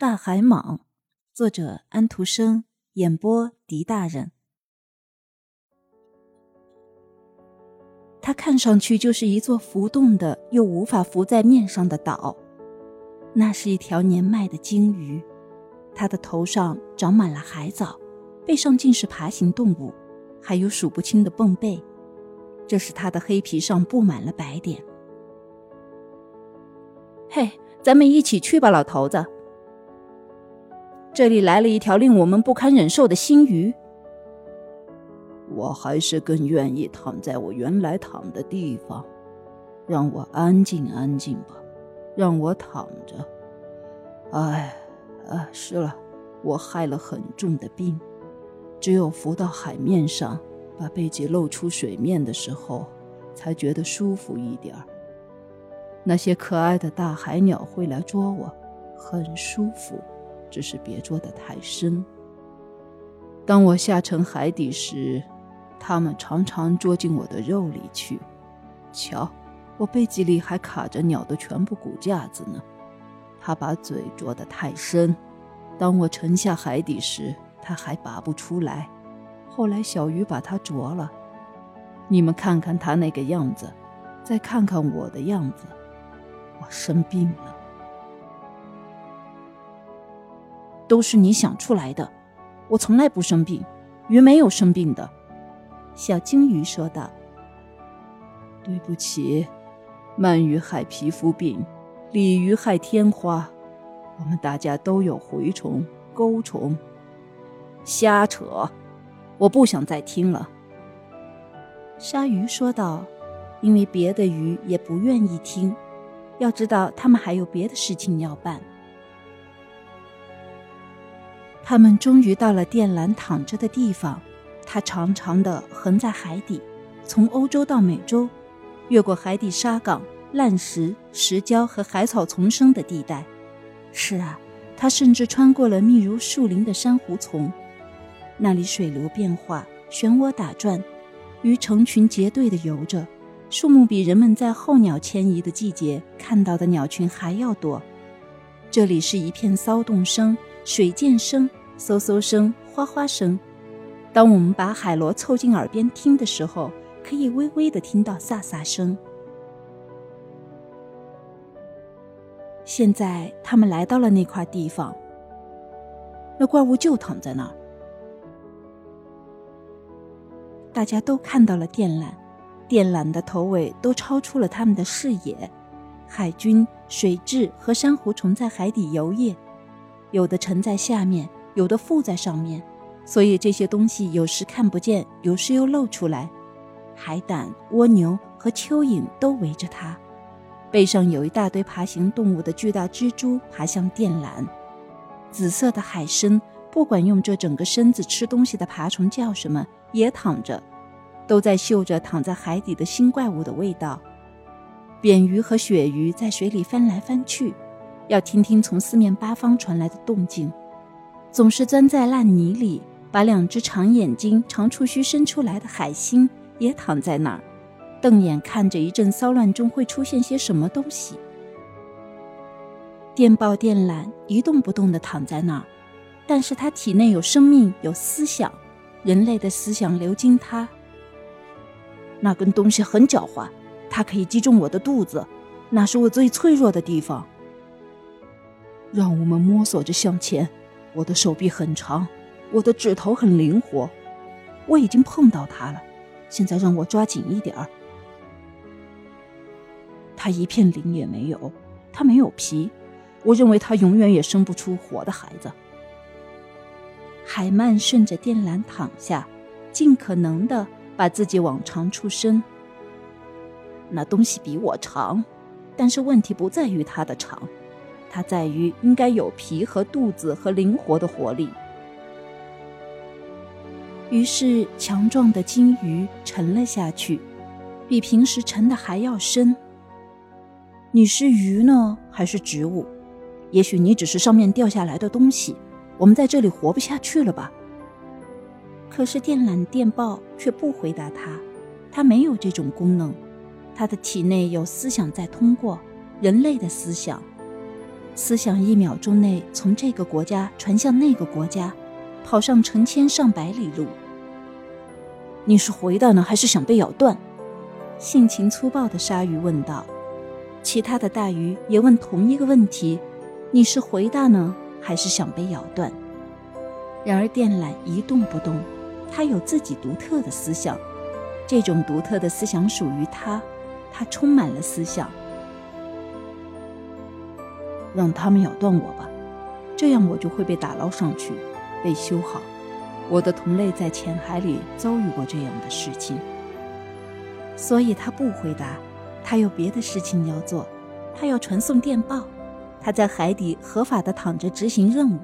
大海蟒，作者安徒生，演播狄大人。它看上去就是一座浮动的又无法浮在面上的岛。那是一条年迈的鲸鱼，它的头上长满了海藻，背上尽是爬行动物，还有数不清的蚌背。这使它的黑皮上布满了白点。嘿，咱们一起去吧，老头子。这里来了一条令我们不堪忍受的新鱼。我还是更愿意躺在我原来躺的地方，让我安静安静吧，让我躺着。哎，啊，是了，我害了很重的病，只有浮到海面上，把背脊露出水面的时候，才觉得舒服一点儿。那些可爱的大海鸟会来捉我，很舒服。只是别捉得太深。当我下沉海底时，它们常常捉进我的肉里去。瞧，我背脊里还卡着鸟的全部骨架子呢。它把嘴啄得太深，当我沉下海底时，它还拔不出来。后来小鱼把它啄了。你们看看它那个样子，再看看我的样子，我生病了。都是你想出来的，我从来不生病，鱼没有生病的。”小金鱼说道。“对不起，鳗鱼害皮肤病，鲤鱼害天花，我们大家都有蛔虫、钩虫。”瞎扯，我不想再听了。”鲨鱼说道，因为别的鱼也不愿意听。要知道，他们还有别的事情要办。他们终于到了电缆躺着的地方，它长长的横在海底，从欧洲到美洲，越过海底沙港、烂石、石礁和海草丛生的地带。是啊，它甚至穿过了密如树林的珊瑚丛，那里水流变化，漩涡打转，鱼成群结队地游着，树木比人们在候鸟迁移的季节看到的鸟群还要多。这里是一片骚动声、水溅声。嗖嗖声，哗哗声。当我们把海螺凑近耳边听的时候，可以微微的听到飒飒声。现在他们来到了那块地方，那怪物就躺在那儿。大家都看到了电缆，电缆的头尾都超出了他们的视野。海军、水蛭和珊瑚虫在海底游曳，有的沉在下面。有的附在上面，所以这些东西有时看不见，有时又露出来。海胆、蜗牛和蚯蚓都围着它，背上有一大堆爬行动物的巨大蜘蛛爬向电缆。紫色的海参，不管用这整个身子吃东西的爬虫叫什么，也躺着，都在嗅着躺在海底的新怪物的味道。扁鱼和鳕鱼在水里翻来翻去，要听听从四面八方传来的动静。总是钻在烂泥里，把两只长眼睛、长触须伸出来的海星也躺在那儿，瞪眼看着一阵骚乱中会出现些什么东西。电报电缆一动不动地躺在那儿，但是它体内有生命，有思想，人类的思想流经它。那根东西很狡猾，它可以击中我的肚子，那是我最脆弱的地方。让我们摸索着向前。我的手臂很长，我的指头很灵活，我已经碰到它了。现在让我抓紧一点儿。它一片鳞也没有，它没有皮。我认为它永远也生不出活的孩子。海曼顺着电缆躺下，尽可能的把自己往长处伸。那东西比我长，但是问题不在于它的长。它在于应该有皮和肚子和灵活的活力。于是，强壮的金鱼沉了下去，比平时沉的还要深。你是鱼呢，还是植物？也许你只是上面掉下来的东西。我们在这里活不下去了吧？可是电缆电报却不回答他，它没有这种功能。它的体内有思想在通过，人类的思想。思想一秒钟内从这个国家传向那个国家，跑上成千上百里路。你是回答呢，还是想被咬断？性情粗暴的鲨鱼问道。其他的大鱼也问同一个问题：你是回答呢，还是想被咬断？然而电缆一动不动，它有自己独特的思想，这种独特的思想属于它，它充满了思想。让他们咬断我吧，这样我就会被打捞上去，被修好。我的同类在浅海里遭遇过这样的事情，所以他不回答。他有别的事情要做，他要传送电报，他在海底合法的躺着执行任务。